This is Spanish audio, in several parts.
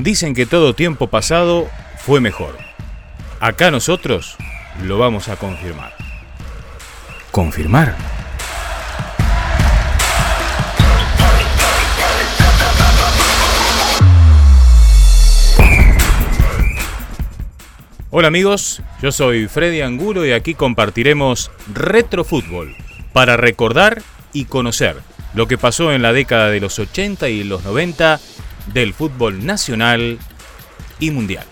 Dicen que todo tiempo pasado fue mejor. Acá nosotros lo vamos a confirmar. ¿Confirmar? Hola amigos, yo soy Freddy Angulo y aquí compartiremos Retrofútbol para recordar y conocer lo que pasó en la década de los 80 y los 90 del fútbol nacional y mundial.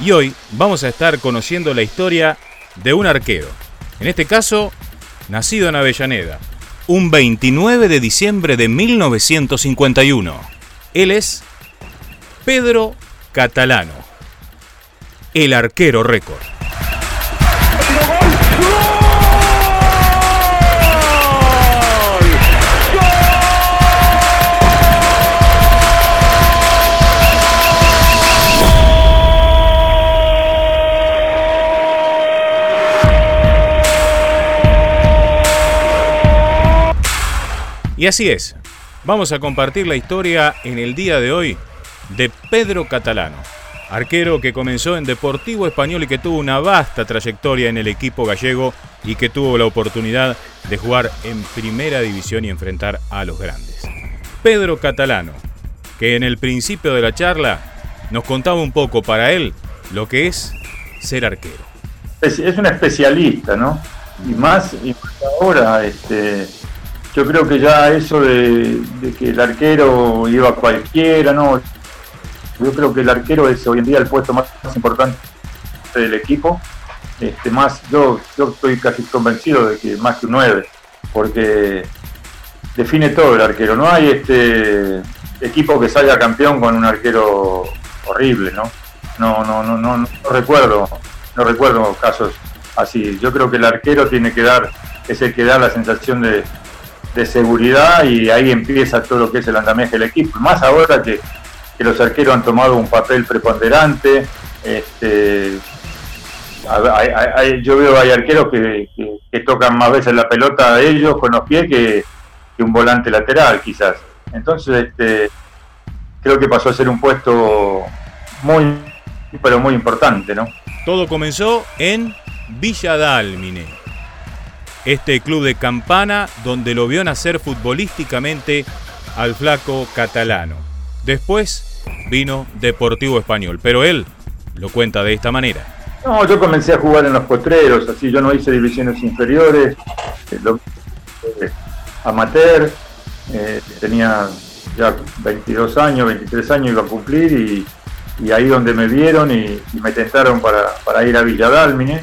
Y hoy vamos a estar conociendo la historia de un arquero, en este caso, nacido en Avellaneda, un 29 de diciembre de 1951. Él es Pedro Catalano, el arquero récord. Y así es, vamos a compartir la historia en el día de hoy de Pedro Catalano, arquero que comenzó en Deportivo Español y que tuvo una vasta trayectoria en el equipo gallego y que tuvo la oportunidad de jugar en primera división y enfrentar a los grandes. Pedro Catalano, que en el principio de la charla nos contaba un poco para él lo que es ser arquero. Es, un especialista, ¿no? Y más, ahora, este, yo creo que ya eso de, que el arquero iba a cualquiera, no. Yo creo que el arquero es hoy en día el puesto más, importante del equipo. Este, más, yo, yo estoy casi convencido de que más que un 9, porque define todo el arquero. No hay este equipo que salga campeón con un arquero horrible, ¿no? No, no, no, no, no recuerdo, no recuerdo casos así. Yo creo que el arquero tiene que dar, es el que da la sensación de, de seguridad y ahí empieza todo lo que es el andamiaje del equipo. Más ahora que, los arqueros han tomado un papel preponderante. Este, yo veo hay arqueros que, tocan más veces la pelota de ellos con los pies que, un volante lateral quizás. Entonces este, creo que pasó a ser un puesto muy, pero muy importante. ¿no? Todo comenzó en Villa Dálmine este club de Campana donde lo vio nacer futbolísticamente al flaco catalano. Después vino Deportivo Español, pero él lo cuenta de esta manera. No, yo comencé a jugar en los potreros, así yo no hice divisiones inferiores, eh, eh, amateur, eh, tenía ya 22 años, 23 años iba a cumplir y, ahí donde me vieron y, me tentaron para, ir a Villa Dálmine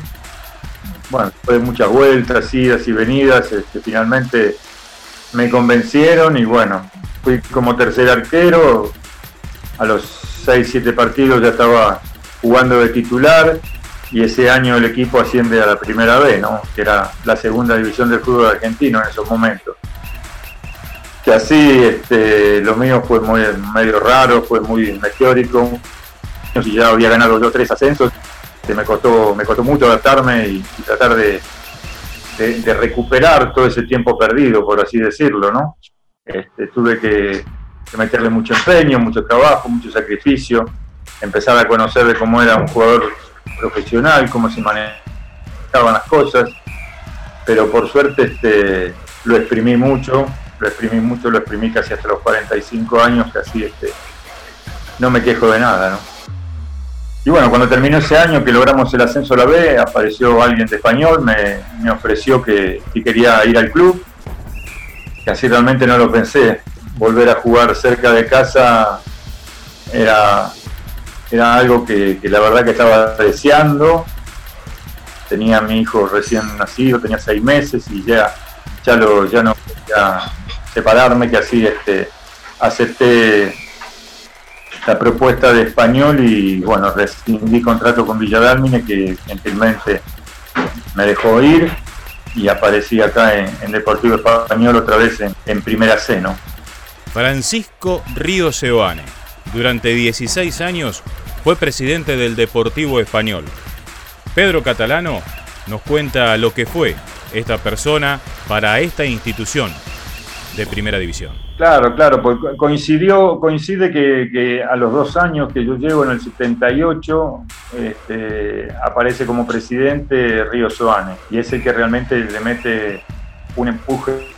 bueno, de muchas vueltas, idas y venidas, este, finalmente me convencieron y bueno, fui como tercer arquero, a los 6, 7 partidos ya estaba jugando de titular y ese año el equipo asciende a la primera B, ¿no? que era la segunda división del fútbol argentino en esos momentos. Que así este, lo mío fue muy medio raro, fue muy meteórico, y ya había ganado dos tres ascensos, este, me costó, me costó mucho adaptarme y, tratar de, recuperar todo ese tiempo perdido, por así decirlo, ¿no? Este, tuve que, meterle mucho empeño, mucho trabajo, mucho sacrificio, empezar a conocer de cómo era un jugador profesional, cómo se manejaban las cosas, pero por suerte este, lo exprimí mucho, lo exprimí mucho, lo exprimí casi hasta los 45 años, casi este, no me quejo de nada, ¿no? Y bueno, cuando terminó ese año que logramos el ascenso a la B, apareció alguien de español, me, ofreció que, quería ir al club, que así realmente no lo pensé. Volver a jugar cerca de casa era, era algo que, la verdad que estaba deseando. Tenía a mi hijo recién nacido, tenía seis meses y ya, ya, lo, ya no quería separarme, que así este, acepté la propuesta de español y bueno, rescindí contrato con Villadalmine que gentilmente me dejó ir y aparecí acá en, Deportivo Español otra vez en, Primera C, ¿no? Francisco Río Seoane, durante 16 años fue presidente del Deportivo Español. Pedro Catalano nos cuenta lo que fue esta persona para esta institución de primera división. Claro, claro, pues coincidió, coincide que, a los dos años que yo llevo en el 78 este, aparece como presidente Río Soane y es el que realmente le mete un empuje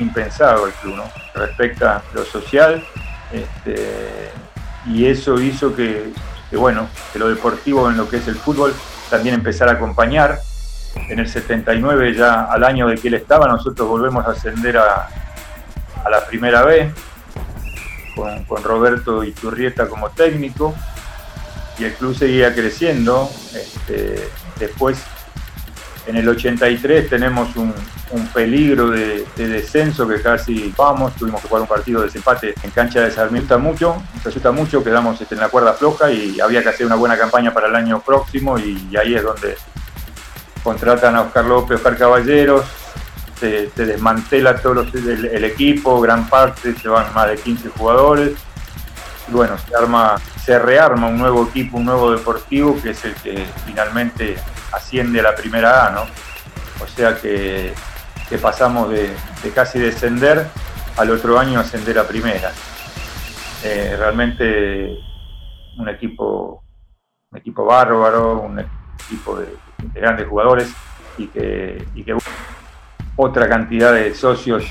impensado al club, ¿no? Respecta lo social este, y eso hizo que, bueno, que lo deportivo en lo que es el fútbol también empezara a acompañar. En el 79, ya al año de que él estaba, nosotros volvemos a ascender a, a la primera vez, con, con, Roberto Iturrieta como técnico, y el club seguía creciendo. Este, después, en el 83, tenemos un, peligro de, descenso que casi vamos, tuvimos que jugar un partido de desempate en cancha de Sarmiento mucho, resulta mucho, quedamos este, en la cuerda floja y había que hacer una buena campaña para el año próximo y, y ahí es donde contratan a Oscar López, Oscar Caballeros, se, desmantela todo el, equipo, gran parte, se van más de 15 jugadores. Y bueno, se, arma, se rearma un nuevo equipo, un nuevo deportivo, que es el que finalmente asciende a la primera A, ¿no? O sea que, pasamos de, casi descender al otro año ascender a primera. Eh, realmente un equipo, un equipo bárbaro, un equipo de, grandes jugadores y que, y que otra cantidad de socios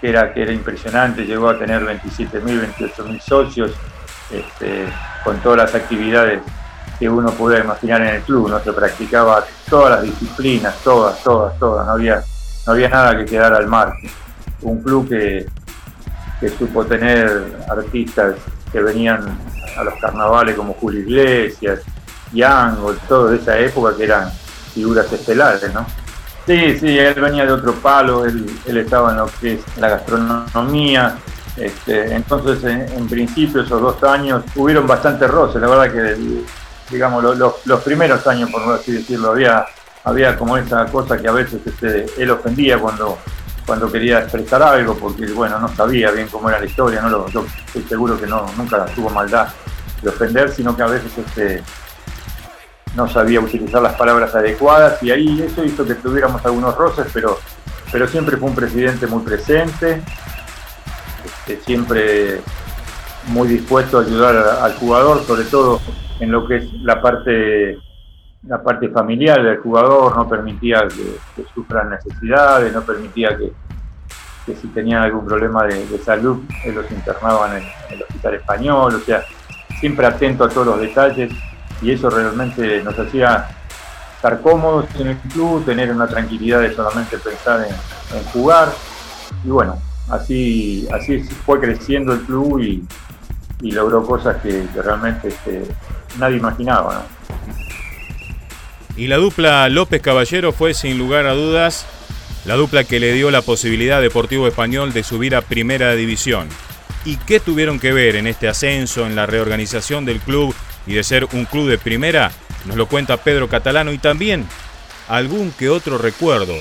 que era, que era impresionante, llegó a tener 27.000, 28.000 socios, este, con todas las actividades que uno puede imaginar en el club, ¿no? Se practicaba todas las disciplinas, todas, todas, todas, no había, no había nada que quedar al margen. Un club que, que supo tener artistas que venían a los carnavales como Julio Iglesias, Young, todo de esa época que eran figuras estelares, ¿no? Sí, sí, él venía de otro palo, él, estaba en lo que es la gastronomía, este, entonces en, principio esos dos años hubieron bastante roces, la verdad que digamos los primeros años, por así decirlo, había, había como esa cosa que a veces este, él ofendía cuando, cuando quería expresar algo, porque bueno, no sabía bien cómo era la historia, no lo, yo estoy seguro que no, nunca tuvo maldad de ofender, sino que a veces este, no sabía utilizar las palabras adecuadas y ahí eso hizo que tuviéramos algunos roces, pero, pero siempre fue un presidente muy presente, este, siempre muy dispuesto a ayudar al jugador, sobre todo en lo que es la parte la parte familiar del jugador, no permitía que, sufran necesidades, no permitía que, si tenían algún problema de, salud, los internaban en el hospital español, o sea, siempre atento a todos los detalles y eso realmente nos hacía estar cómodos en el club, tener una tranquilidad de solamente pensar en, jugar. Y bueno, así, así fue creciendo el club y, logró cosas que, realmente este, nadie imaginaba. Y la dupla López Caballero fue sin lugar a dudas la dupla que le dio la posibilidad a Deportivo Español de subir a Primera División. ¿Y qué tuvieron que ver en este ascenso, en la reorganización del club y de ser un club de primera, nos lo cuenta Pedro Catalano y también algún que otro recuerdo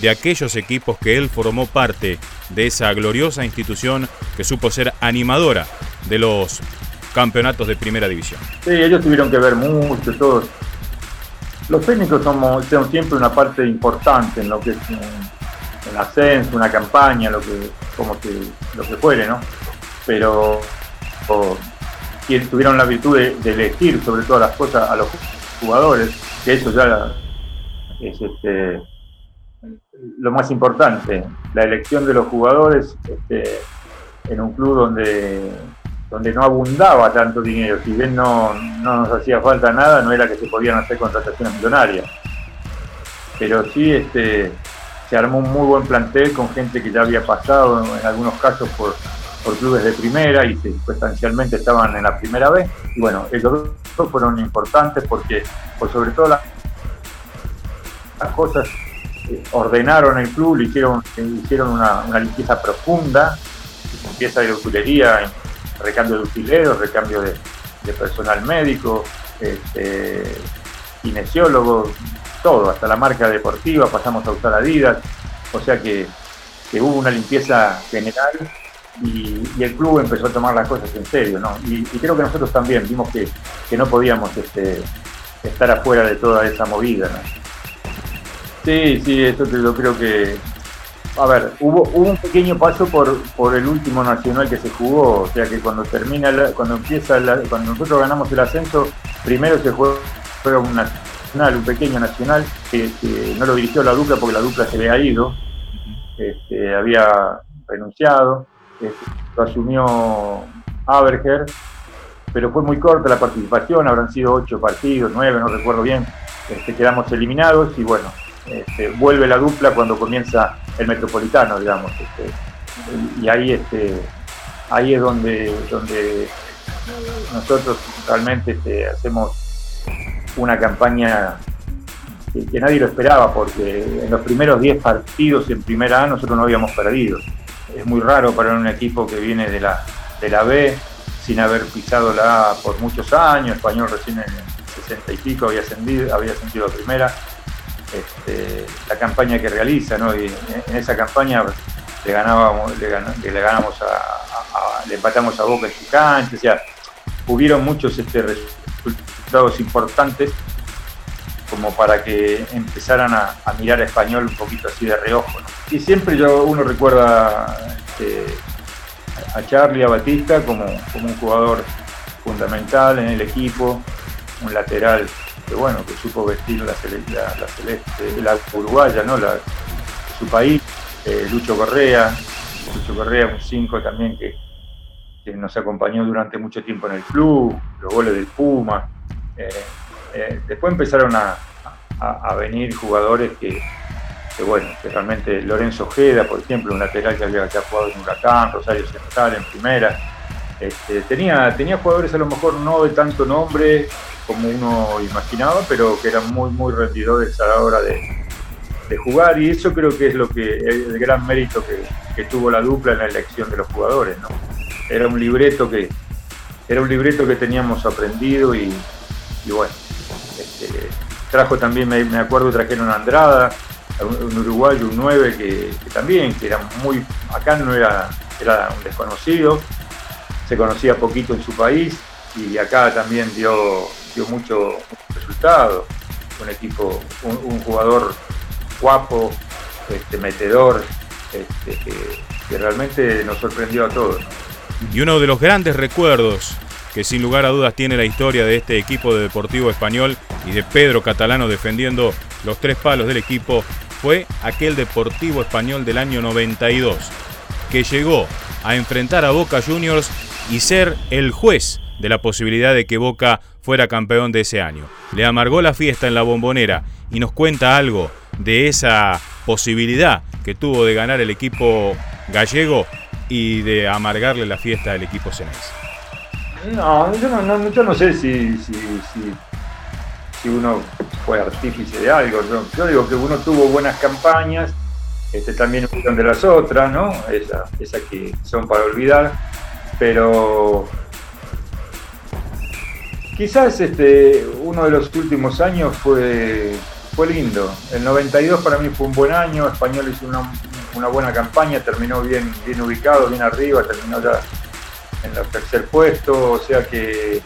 de aquellos equipos que él formó parte de esa gloriosa institución que supo ser animadora de los campeonatos de primera división. Sí, ellos tuvieron que ver mucho, todos. Los técnicos somos, son siempre una parte importante en lo que es un, ascenso, una campaña, lo que, como que, lo que fuere, ¿no? Pero y tuvieron la virtud de, elegir sobre todas las cosas a los jugadores, que eso ya es este, lo más importante, la elección de los jugadores este, en un club donde, donde no abundaba tanto dinero, si bien no, no nos hacía falta nada, no era que se podían hacer contrataciones millonarias, pero sí este, se armó un muy buen plantel con gente que ya había pasado en algunos casos por por clubes de primera y sustancialmente estaban en la primera vez. Y bueno, ellos dos fueron importantes porque, por sobre todo las, cosas, eh, ordenaron el club, hicieron, hicieron una, limpieza profunda, limpieza de utilería, recambio de utileros, recambio de, personal médico, este, todo, hasta la marca deportiva, pasamos a usar Adidas, o sea que, que hubo una limpieza general y, el club empezó a tomar las cosas en serio, ¿no? Y, creo que nosotros también vimos que, no podíamos este, estar afuera de toda esa movida, ¿no? Sí, sí, esto yo creo que. A ver, hubo, un pequeño paso por, por el último nacional que se jugó, o sea que cuando termina, cuando empieza, cuando nosotros ganamos el ascenso, primero se juega un nacional, un pequeño nacional, que, no lo dirigió la dupla porque la dupla se había ido, este, había renunciado, lo asumió Aberger, pero fue muy corta la participación, habrán sido ocho partidos, nueve, no recuerdo bien, este, quedamos eliminados y bueno, este, vuelve la dupla cuando comienza el metropolitano, digamos. Este, y ahí, este, ahí es donde, donde nosotros realmente hacemos una campaña que, nadie lo esperaba, porque en los primeros 10 partidos en primera A nosotros no habíamos perdido. Es muy raro para un equipo que viene de la, de la B sin haber pisado la A por muchos años, Español recién en el 60 y pico había ascendido, había ascendido a primera. Este, la campaña que realiza, ¿no? Y en esa campaña le ganábamos, le, a, le empatamos a Boca en su cancha, o sea, hubieron muchos este, resultados importantes como para que empezaran a, mirar a español un poquito así de reojo. Y siempre yo uno recuerda este, a Charlie, a Batista como, un jugador fundamental en el equipo, un lateral que bueno, que supo vestir la, la, celeste, la uruguaya, ¿no? La, su país, eh, Lucho Correa, Lucho Correa, un 5 también que, nos acompañó durante mucho tiempo en el club, los goles del Puma. Eh, eh, después empezaron a, venir jugadores que, bueno, que realmente Lorenzo Ojeda, por ejemplo, un lateral que había jugado en Huracán, Rosario Central en primera. Este, tenía, tenía jugadores a lo mejor no de tanto nombre, como uno imaginaba, pero que eran muy, muy rendidores a la hora de, jugar y eso creo que es lo que el gran mérito que, tuvo la dupla en la elección de los jugadores. ¿no? Era un libreto que era un libreto que teníamos aprendido y, bueno, trajo también, me, acuerdo, trajeron a Andrada, un, uruguayo, un 9 que, también, que era muy, acá no era, era un desconocido, se conocía poquito en su país y acá también dio dio mucho, resultado. Un equipo, un, jugador guapo, este, metedor, este, que, realmente nos sorprendió a todos. Y uno de los grandes recuerdos que sin lugar a dudas tiene la historia de este equipo de Deportivo Español y de Pedro Catalano defendiendo los tres palos del equipo fue aquel Deportivo Español del año 92, que llegó a enfrentar a Boca Juniors y ser el juez de la posibilidad de que Boca fuera campeón de ese año. Le amargó la fiesta en la bombonera y nos cuenta algo de esa posibilidad que tuvo de ganar el equipo gallego y de amargarle la fiesta al equipo Cenés. No, yo no, sé si, si, uno fue artífice de algo. Yo, digo que uno tuvo buenas campañas, este, también de las otras, ¿no? Esas que son para olvidar, pero Quizás este, uno de los últimos años fue, fue lindo. El 92 para mí fue un buen año, Español hizo una, buena campaña, terminó bien, bien ubicado, bien arriba, terminó ya en el tercer puesto, o sea que,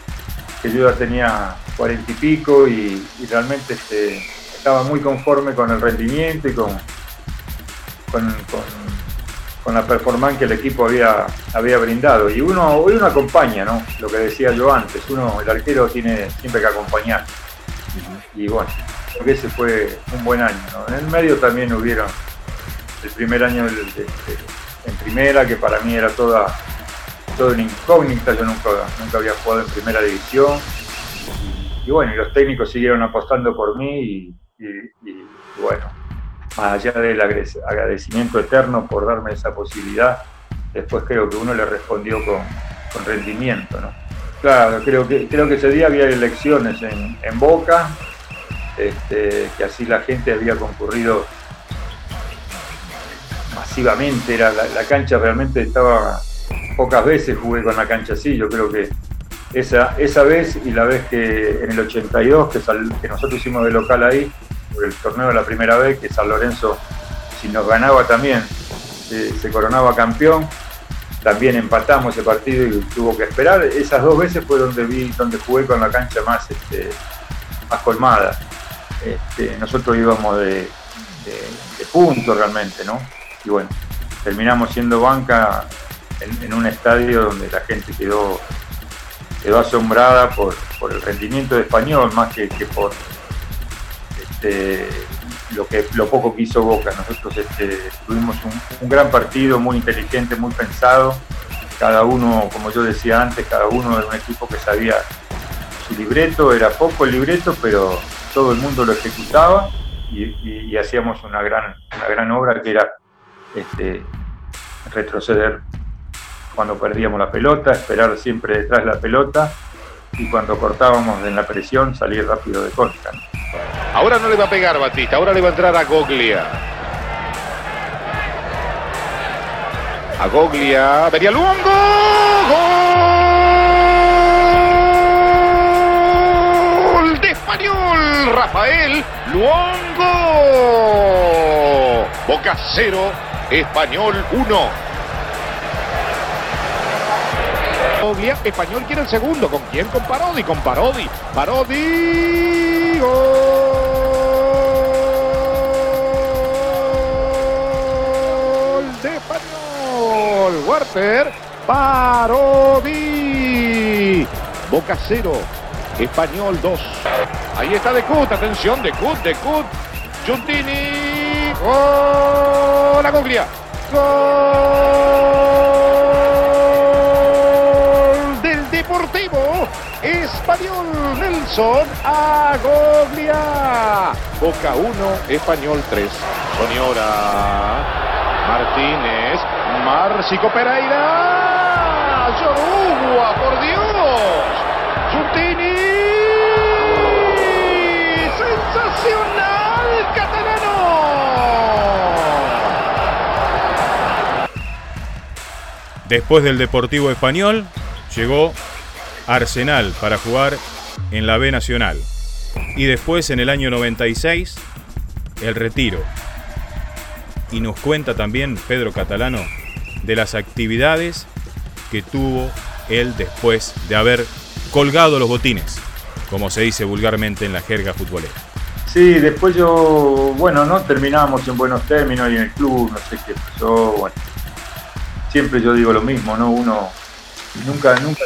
yo ya tenía cuarenta y pico y, realmente este, estaba muy conforme con el rendimiento y con, con la performance que el equipo había, había brindado. Y uno, uno acompaña, ¿no? Lo que decía yo antes, uno, el arquero tiene siempre que acompañar. Y bueno, creo que ese fue un buen año. En el medio también hubieron el primer año en primera, que para mí era toda, toda una incógnita, yo nunca, había jugado en primera división. Y, bueno, y los técnicos siguieron apostando por mí y bueno, más allá del agradecimiento eterno por darme esa posibilidad, después creo que uno le respondió con, rendimiento. ¿no? Claro, creo que, creo que ese día había elecciones en, Boca, este, que así la gente había concurrido masivamente, era la, cancha realmente estaba, pocas veces jugué con la cancha así, yo creo que esa, esa vez y la vez que en el 82, que, que nosotros hicimos de local ahí, el torneo de la primera vez, que San Lorenzo, si nos ganaba también, se coronaba campeón. También empatamos ese partido y tuvo que esperar. Esas dos veces fue donde vi, donde jugué con la cancha más, este, más colmada. Este, nosotros íbamos de, de, punto realmente, ¿no? Y bueno, terminamos siendo banca en, un estadio donde la gente quedó, quedó asombrada por, el rendimiento de español, más que, por este, lo, que, lo poco que hizo Boca. Nosotros este, tuvimos un, gran partido, muy inteligente, muy pensado. Cada uno, como yo decía antes, cada uno era un equipo que sabía su libreto, era poco el libreto, pero todo el mundo lo ejecutaba y, hacíamos una gran, una gran obra que era este, retroceder cuando perdíamos la pelota, esperar siempre detrás de la pelota y cuando cortábamos en la presión salir rápido de contra. Ahora no le va a pegar Batista, ahora le va a entrar a Goglia. A Goglia, vería Luongo. ¡Gol de español! Rafael Luongo. Boca 0, Español 1. Español quiere el segundo. ¿Con quién? Con Parodi. Con Parodi. Parodi. Gol de Español. Warper. Parodi. Boca 0. Español 2. Ahí está De Cut. Atención. De Cut. De Cut. Giuntini. Gol. La Goglia. Gol. Español Nelson Agoglia. Boca 1, Español 3. Soñora. Martínez. Marcico Pereira. Yorugua, por Dios. Giuntini. Sensacional, catalano. Después del Deportivo Español, llegó Arsenal para jugar en la B Nacional. Y después en el año 96, el retiro. Y nos cuenta también Pedro Catalano de las actividades que tuvo él después de haber colgado los botines, como se dice vulgarmente en la jerga futbolera. Sí, después yo, bueno, no terminamos en buenos términos y en el club, no sé qué pasó, bueno. Siempre yo digo lo mismo, ¿no? Uno nunca, nunca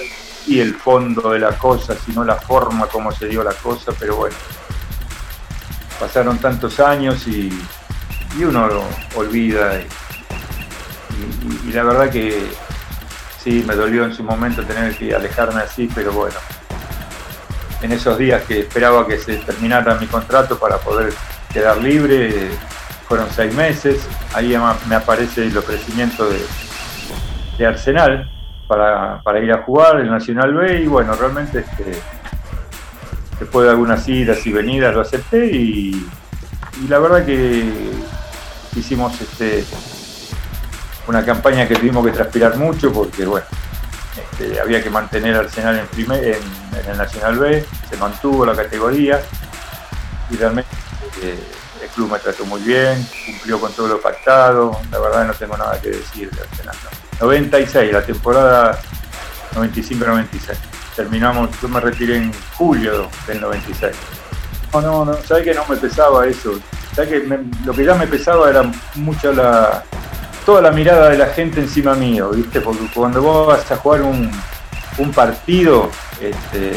y el fondo de la cosa, sino la forma como se dio la cosa, pero bueno, pasaron tantos años y, uno lo olvida y, la verdad que sí, me dolió en su momento tener que alejarme así, pero bueno, en esos días que esperaba que se terminara mi contrato para poder quedar libre, fueron seis meses, ahí me aparece el ofrecimiento de, de Arsenal, para, para, ir a jugar el Nacional B y bueno, realmente este, después de algunas idas y venidas lo acepté y, la verdad que hicimos este, una campaña que tuvimos que transpirar mucho porque bueno, este, había que mantener Arsenal en, primer, en, el Nacional B, se mantuvo la categoría y realmente eh, el club me trató muy bien, cumplió con todo lo pactado, la verdad no tengo nada que decir de Arsenal. 96, la temporada 95-96. Terminamos, yo me retiré en julio del 96. No, no, no, sabes que no me pesaba eso. Sabes que lo que ya me pesaba era mucho la toda la mirada de la gente encima mío, ¿viste? Porque cuando vos vas a jugar un, un partido, este,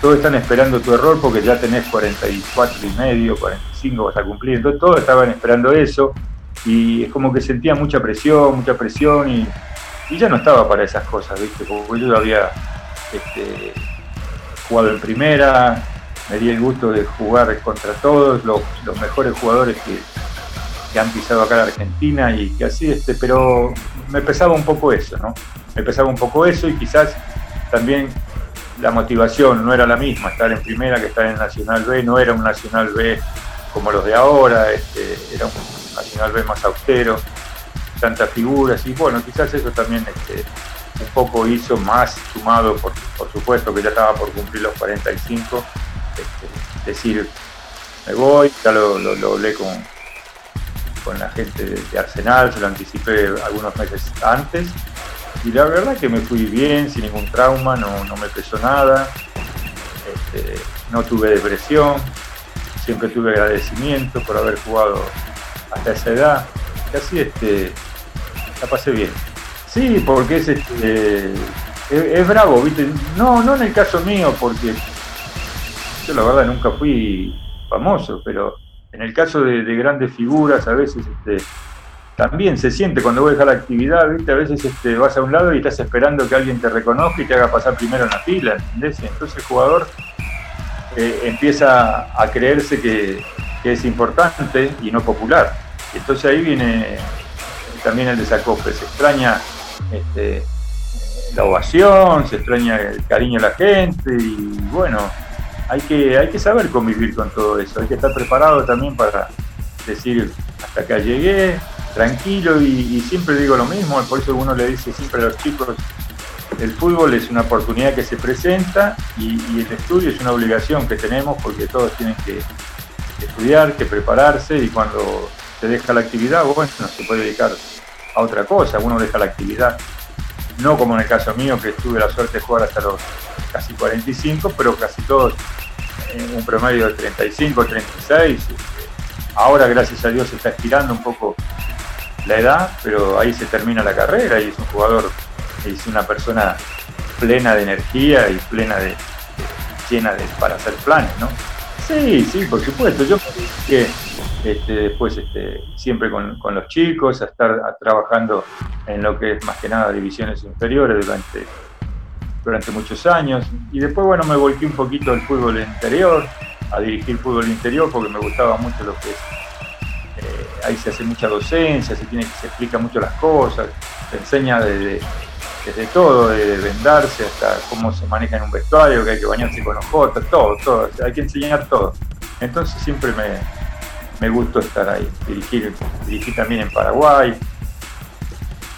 todos están esperando tu error porque ya tenés 44 y medio, 45 vas a cumplir. Entonces todos estaban esperando eso y es como que sentía mucha presión, mucha presión y, ya no estaba para esas cosas, ¿viste? Porque yo había este, jugado en primera, me di el gusto de jugar contra todos los, mejores jugadores que, han pisado acá en Argentina y que así, este, pero me pesaba un poco eso, ¿no? Me pesaba un poco eso y quizás también la motivación no era la misma, estar en primera que estar en Nacional B, no era un Nacional B como los de ahora, este, era un Nacional B más austero, tantas figuras y bueno, quizás eso también este, un poco hizo más sumado, por, supuesto que ya estaba por cumplir los 45, este, decir, me voy, ya lo, hablé con, con la gente de, Arsenal, se lo anticipé algunos meses antes y la verdad que me fui bien, sin ningún trauma, no, me pesó nada, este, no tuve depresión, siempre tuve agradecimiento por haber jugado hasta esa edad, casi este, la pasé bien. Sí, porque es, este, es, bravo, ¿viste? No, no en el caso mío, porque yo la verdad nunca fui famoso, pero en el caso de, grandes figuras, a veces este, también se siente cuando voy a dejar la actividad, ¿viste? A veces este, vas a un lado y estás esperando que alguien te reconozca y te haga pasar primero en la fila, entonces el jugador eh, empieza a creerse que, es importante y no popular. Entonces ahí viene también el desacople. Se extraña este, la ovación, se extraña el cariño de la gente y bueno, hay que, hay que saber convivir con todo eso, hay que estar preparado también para decir hasta acá llegué, tranquilo y, siempre digo lo mismo, por eso uno le dice siempre a los chicos, el fútbol es una oportunidad que se presenta y, el estudio es una obligación que tenemos porque todos tienen que, estudiar, que prepararse y cuando se deja la actividad, bueno, se puede dedicar a otra cosa, uno deja la actividad, no como en el caso mío que tuve la suerte de jugar hasta los casi 45, pero casi todos en un promedio de 35, 36. Ahora, gracias a Dios, está estirando un poco la edad, pero ahí se termina la carrera y es un jugador, es una persona plena de energía y plena de, llena de, para hacer planes, ¿no? Sí, sí, por supuesto. Yo que este, después este, siempre con, los chicos, a estar trabajando en lo que es más que nada divisiones inferiores durante, durante muchos años. Y después, bueno, me volqué un poquito al fútbol interior, a dirigir fútbol interior porque me gustaba mucho lo que es ahí se hace mucha docencia, se, tiene, se explica mucho las cosas, se enseña desde, todo, de vendarse hasta cómo se maneja en un vestuario, que hay que bañarse con ojotas, todo, todo, hay que enseñar todo. Entonces siempre me, me gustó estar ahí, dirigir, dirigí también en Paraguay.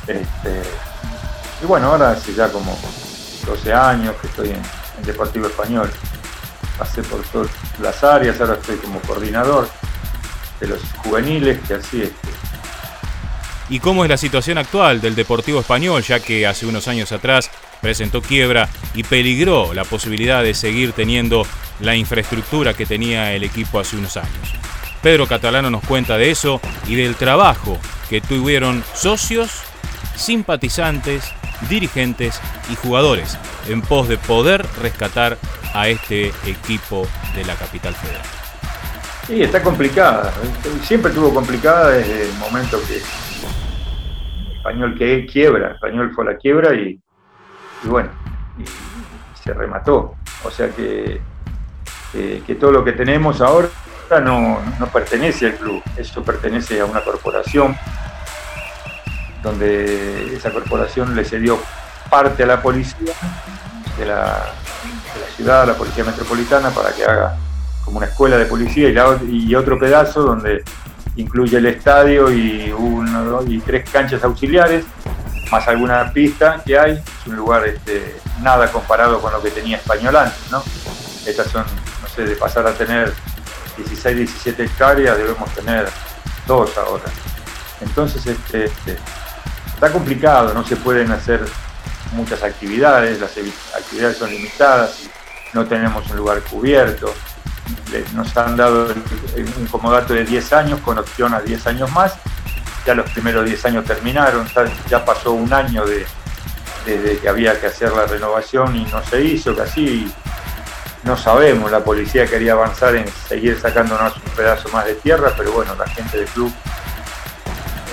Este, y bueno, ahora hace ya como 12 años que estoy en, en Deportivo Español. Pasé por todas las áreas, ahora estoy como coordinador de los juveniles, que así es. ¿Y cómo es la situación actual del Deportivo Español, ya que hace unos años atrás presentó quiebra y peligró la posibilidad de seguir teniendo la infraestructura que tenía el equipo hace unos años? Pedro Catalano nos cuenta de eso y del trabajo que tuvieron socios, simpatizantes, dirigentes y jugadores en pos de poder rescatar a este equipo de la capital federal. Sí, está complicada. Siempre estuvo complicada desde el momento que español que quiebra, español fue la quiebra y, bueno, se remató. O sea que, que, todo lo que tenemos ahora no, pertenece al club, eso pertenece a una corporación donde esa corporación le cedió parte a la policía de la, ciudad, a la policía metropolitana, para que haga como una escuela de policía y, otro pedazo donde incluye el estadio y, uno, y tres canchas auxiliares, más alguna pista que hay. Es un lugar este, nada comparado con lo que tenía Español antes, ¿no? Estas son, no sé, de pasar a tener 16, 17 hectáreas, debemos tener dos ahora. Entonces, este, este, está complicado, no se pueden hacer muchas actividades, las actividades son limitadas, no tenemos un lugar cubierto nos han dado un comodato de 10 años con opción a 10 años más. Ya los primeros 10 años terminaron, ya pasó un año de, desde que había que hacer la renovación y no se hizo, casi no sabemos, la policía quería avanzar en seguir sacándonos un pedazo más de tierra, pero bueno, la gente del club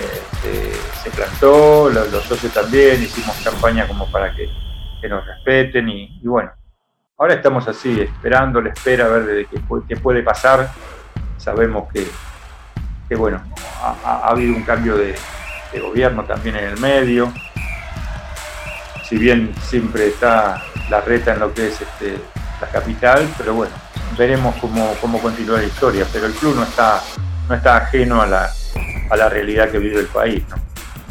este, se plantó, los, socios también, hicimos campaña como para que, nos respeten y bueno, Ahora estamos así, esperando la espera, a ver de qué, puede pasar. Sabemos que, bueno, ha, habido un cambio de, gobierno también en el medio. Si bien siempre está la reta en lo que es este, capital, pero bueno, veremos cómo, cómo continúa la historia. Pero el club no está, no está ajeno a la, a la realidad que vive el país,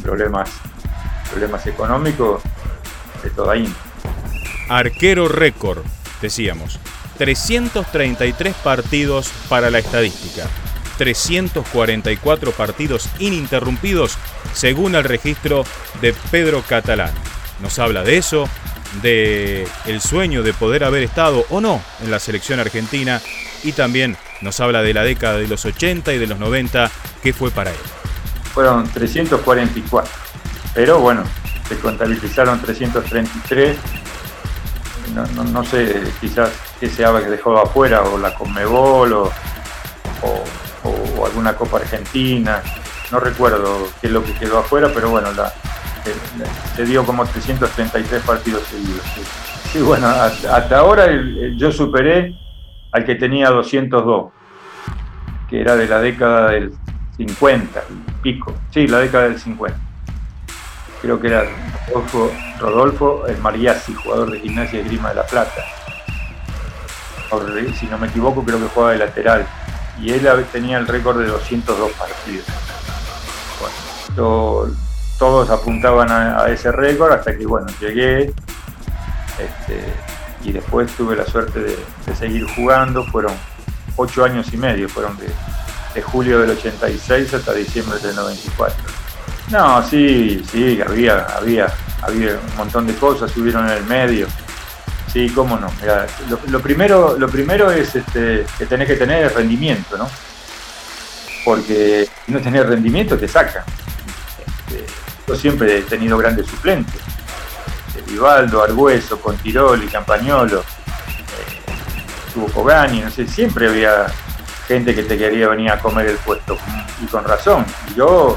Problemas, problemas económicos de toda índole. Arquero récord, decíamos. 333 partidos para la estadística. 344 partidos ininterrumpidos según el registro de Pedro Catalán. Nos habla de eso, de el sueño de poder haber estado o no en la selección argentina y también nos habla de la década de los 80 y de los 90, ¿qué fue para él? Fueron 344, pero bueno, se contabilizaron 333. No, sé, quizás que se que dejó afuera, o la Conmebol, o, o, alguna Copa Argentina. No recuerdo qué es lo que quedó afuera, pero bueno, la, se dio como 333 partidos seguidos. Sí, bueno, hasta, ahora yo superé al que tenía 202, que era de la década del 50, pico. Sí, la década del 50. Creo que era Rodolfo, Rodolfo el Mariasi, jugador de gimnasia y grima de La Plata. si no me equivoco, creo que jugaba de lateral. Y él tenía el récord de 202 partidos. Bueno, todos apuntaban a, ese récord hasta que, bueno, llegué. Este, y después tuve la suerte de, seguir jugando. Fueron ocho años y medio, fueron de, julio del 86 hasta diciembre del 94. No, sí, sí, había, había, había un montón de cosas, subieron en el medio. Sí, cómo no. lo, primero, lo primero es este, que tenés que tener rendimiento, ¿no? Porque si no tenés rendimiento te saca. Yo siempre he tenido grandes suplentes. Vivaldo, Argüeso, Contiroli, Campagnolo, eh, tuvo Cogani, no sé, siempre había gente que te quería venir a comer el puesto, y con razón. Yo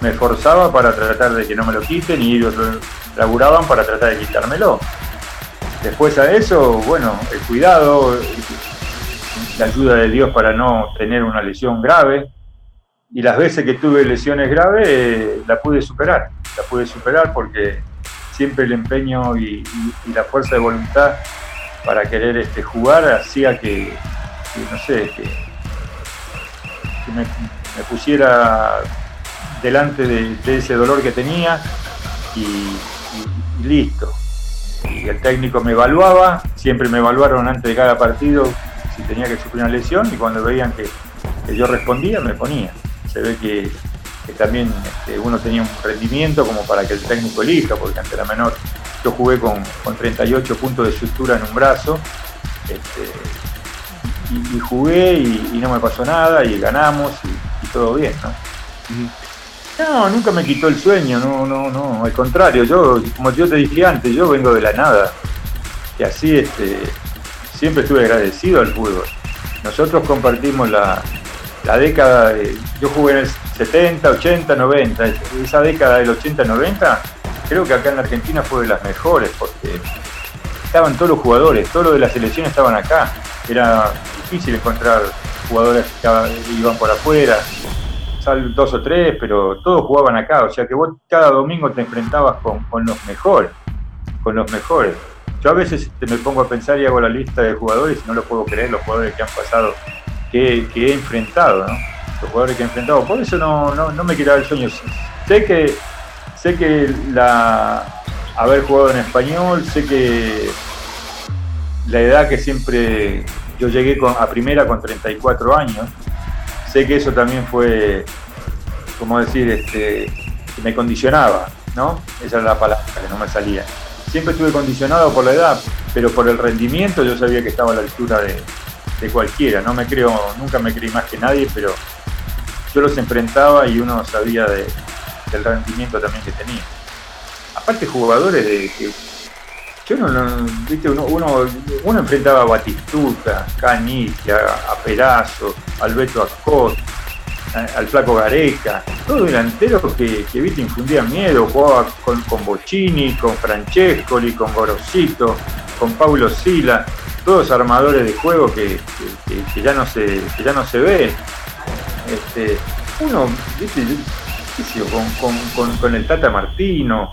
me esforzaba para tratar de que no me lo quiten y ellos laburaban para tratar de quitármelo. Después a eso, bueno, el cuidado, la ayuda de Dios para no tener una lesión grave. Y las veces que tuve lesiones graves, eh, la pude superar. La pude superar porque siempre el empeño y, la fuerza de voluntad para querer este, jugar hacía que, no sé, que, me, pusiera delante de, ese dolor que tenía y, listo. Y el técnico me evaluaba, siempre me evaluaron antes de cada partido si tenía que sufrir una lesión y cuando veían que, que yo respondía me ponía. Se ve que que también este, uno tenía un rendimiento como para que el técnico elija, porque ante la menor yo jugué con, 38 puntos de sutura en un brazo, este, y, jugué y, no me pasó nada, y ganamos y, todo bien, ¿no? No, nunca me quitó el sueño, no, no, no, al contrario, yo, como yo te dije antes, yo vengo de la nada, y así este, siempre estuve agradecido al fútbol. Nosotros compartimos la, la década, yo jugué en el 70, 80, 90, esa década del 80-90, creo que acá en la Argentina fue de las mejores, porque estaban todos los jugadores, todos los de la selección estaban acá, era difícil encontrar jugadores que iban por afuera, sal dos o tres, pero todos jugaban acá, o sea que vos cada domingo te enfrentabas con, los mejores, con los mejores. Yo a veces me pongo a pensar y hago la lista de jugadores y no lo puedo creer, los jugadores que han pasado que, he enfrentado, ¿no? los jugadores que he enfrentado. Por eso no, no, me quitaba el sueño. Sé que, sé que haber jugado en español, sé que la edad que siempre yo llegué con, a primera con 34 años, sé que eso también fue, como decir, este, que me condicionaba, ¿no? Esa era la palabra que no me salía. Siempre estuve condicionado por la edad, pero por el rendimiento yo sabía que estaba a la altura de, de cualquiera. No me creo, nunca me creí más que nadie, pero yo los enfrentaba y uno sabía del rendimiento también que tenía. Aparte jugadores de que yo no, viste, uno, uno, enfrentaba a Batistuta, Canicia, a Perazo, al Beto Acot, al Flaco Gareca, todos delanteros que, que viste infundían miedo, jugaba con, con Bocini, con Francescoli, con Gorosito, con Paulo Sila, todos armadores de juego que, ya no se ya no se ve. Este, uno con, el Tata Martino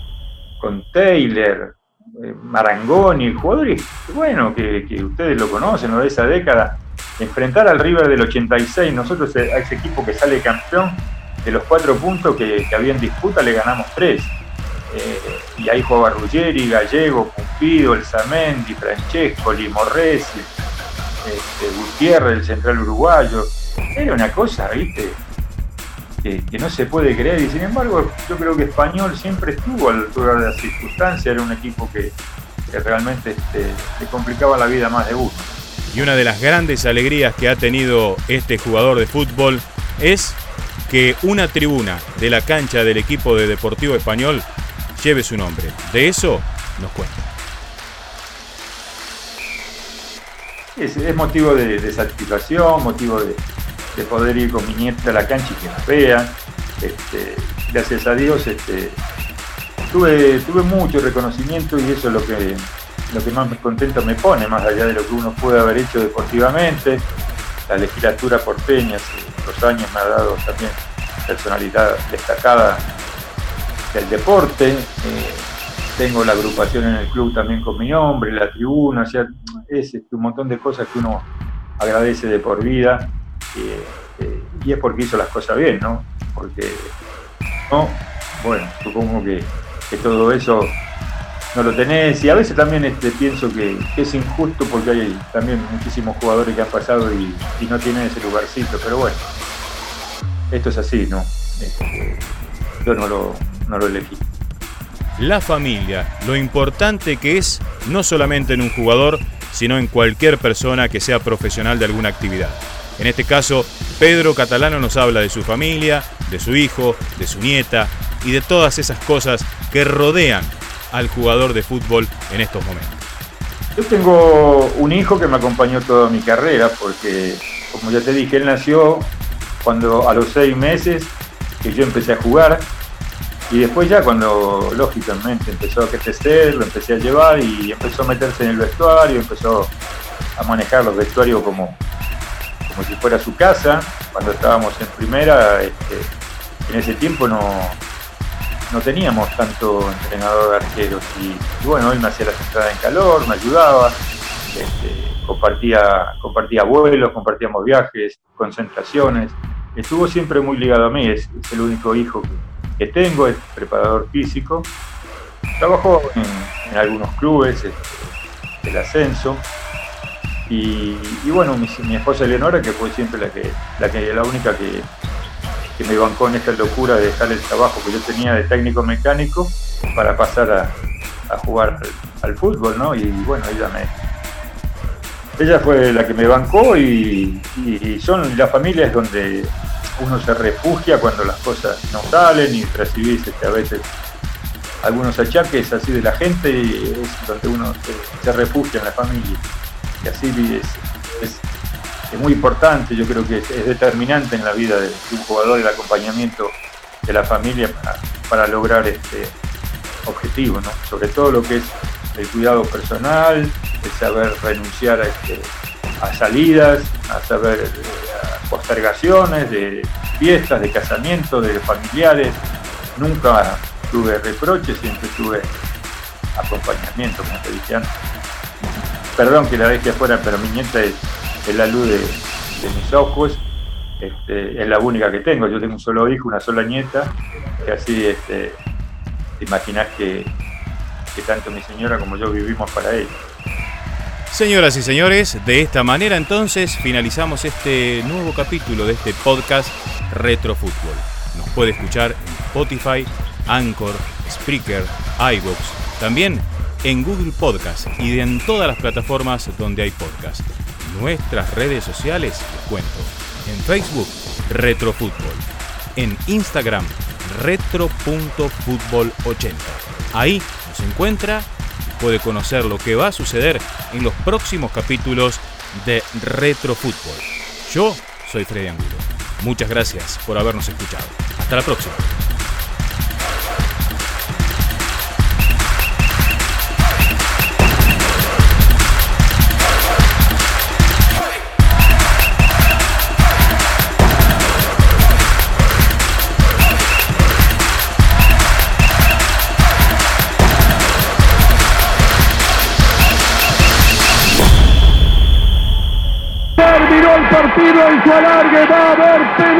con Taylor eh, Marangoni jugadores bueno que, ustedes lo conocen de esa década enfrentar al River del 86 nosotros a ese equipo que sale campeón de los cuatro puntos que, que había en disputa le ganamos tres eh, y ahí jugaba Ruggeri, Gallego, Pumpido, El Zamendi, Francesco, Limorresi, este, Gutiérrez, el central uruguayo. Era una cosa, ¿viste? Que, no se puede creer y sin embargo yo creo que Español siempre estuvo a la altura de las circunstancias, era un equipo que, que realmente este, le complicaba la vida más de uno. Y una de las grandes alegrías que ha tenido este jugador de fútbol es que una tribuna de la cancha del equipo de Deportivo Español lleve su nombre. De eso nos cuenta. Es, motivo de, satisfacción, motivo de, poder ir con mi nieta a la cancha y que nos vean. Este, gracias a Dios este, tuve, tuve mucho reconocimiento y eso es lo que, lo que más contento me pone, más allá de lo que uno puede haber hecho deportivamente. La legislatura porteña, los años me ha dado también personalidad destacada del deporte. Eh, tengo la agrupación en el club también con mi nombre, la tribuna, o sea, es este, un montón de cosas que uno agradece de por vida eh, y es porque hizo las cosas bien, ¿no? Porque, no, bueno, supongo que, todo eso no lo tenés y a veces también este, pienso que, es injusto porque hay también muchísimos jugadores que han pasado y, y no tienen ese lugarcito, pero bueno, esto es así, ¿no? Este, yo no lo, no lo elegí. La familia, lo importante que es no solamente en un jugador, sino en cualquier persona que sea profesional de alguna actividad. En este caso, Pedro Catalano nos habla de su familia, de su hijo, de su nieta y de todas esas cosas que rodean al jugador de fútbol en estos momentos. Yo tengo un hijo que me acompañó toda mi carrera porque, como ya te dije, él nació cuando a los seis meses que yo empecé a jugar y después ya cuando lógicamente empezó a crecer, lo empecé a llevar y empezó a meterse en el vestuario, empezó a manejar los vestuarios como, como si fuera su casa. Cuando estábamos en primera, este, en ese tiempo no, no teníamos tanto entrenador de arqueros y, bueno, él me hacía la entradas en calor, me ayudaba, este, compartía, compartía vuelos, compartíamos viajes, concentraciones estuvo siempre muy ligado a mí, es, el único hijo que, tengo, es preparador físico. Trabajó en, algunos clubes este, del ascenso. Y, bueno, mi, esposa Eleonora, que fue siempre la que, la, que, la única que, me bancó en esta locura de dejar el trabajo que yo tenía de técnico mecánico para pasar a, jugar al, al, fútbol, ¿no? Y bueno, ella me, ella fue la que me bancó y, son las familias donde uno se refugia cuando las cosas no salen y recibís este, a veces algunos achaques así de la gente y es donde uno se, refugia en la familia. Y así es, muy importante, yo creo que es, determinante en la vida de, un jugador el acompañamiento de la familia para, lograr este objetivo, ¿no? sobre todo lo que es el cuidado personal, el saber renunciar a, este, a salidas, a saber eh, postergaciones de fiestas, de casamientos, de familiares. Nunca tuve reproches, siempre tuve acompañamiento, como te dije antes. Perdón que la deje afuera, pero mi nieta es, la luz de, mis ojos. Este, es la única que tengo. Yo tengo un solo hijo, una sola nieta, que así este, te imaginas que, que tanto mi señora como yo vivimos para ella. Señoras y señores, de esta manera entonces finalizamos este nuevo capítulo de este podcast Retro Fútbol. Nos puede escuchar en Spotify, Anchor, Spreaker, iVoox, también en Google Podcast y en todas las plataformas donde hay podcast. Nuestras redes sociales, les cuento. En Facebook, Retro Fútbol. En Instagram, retro.futbol80. Ahí nos encuentra puede conocer lo que va a suceder en los próximos capítulos de Retro Fútbol. Yo soy Freddy Angulo. Muchas gracias por habernos escuchado. Hasta la próxima.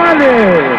Partido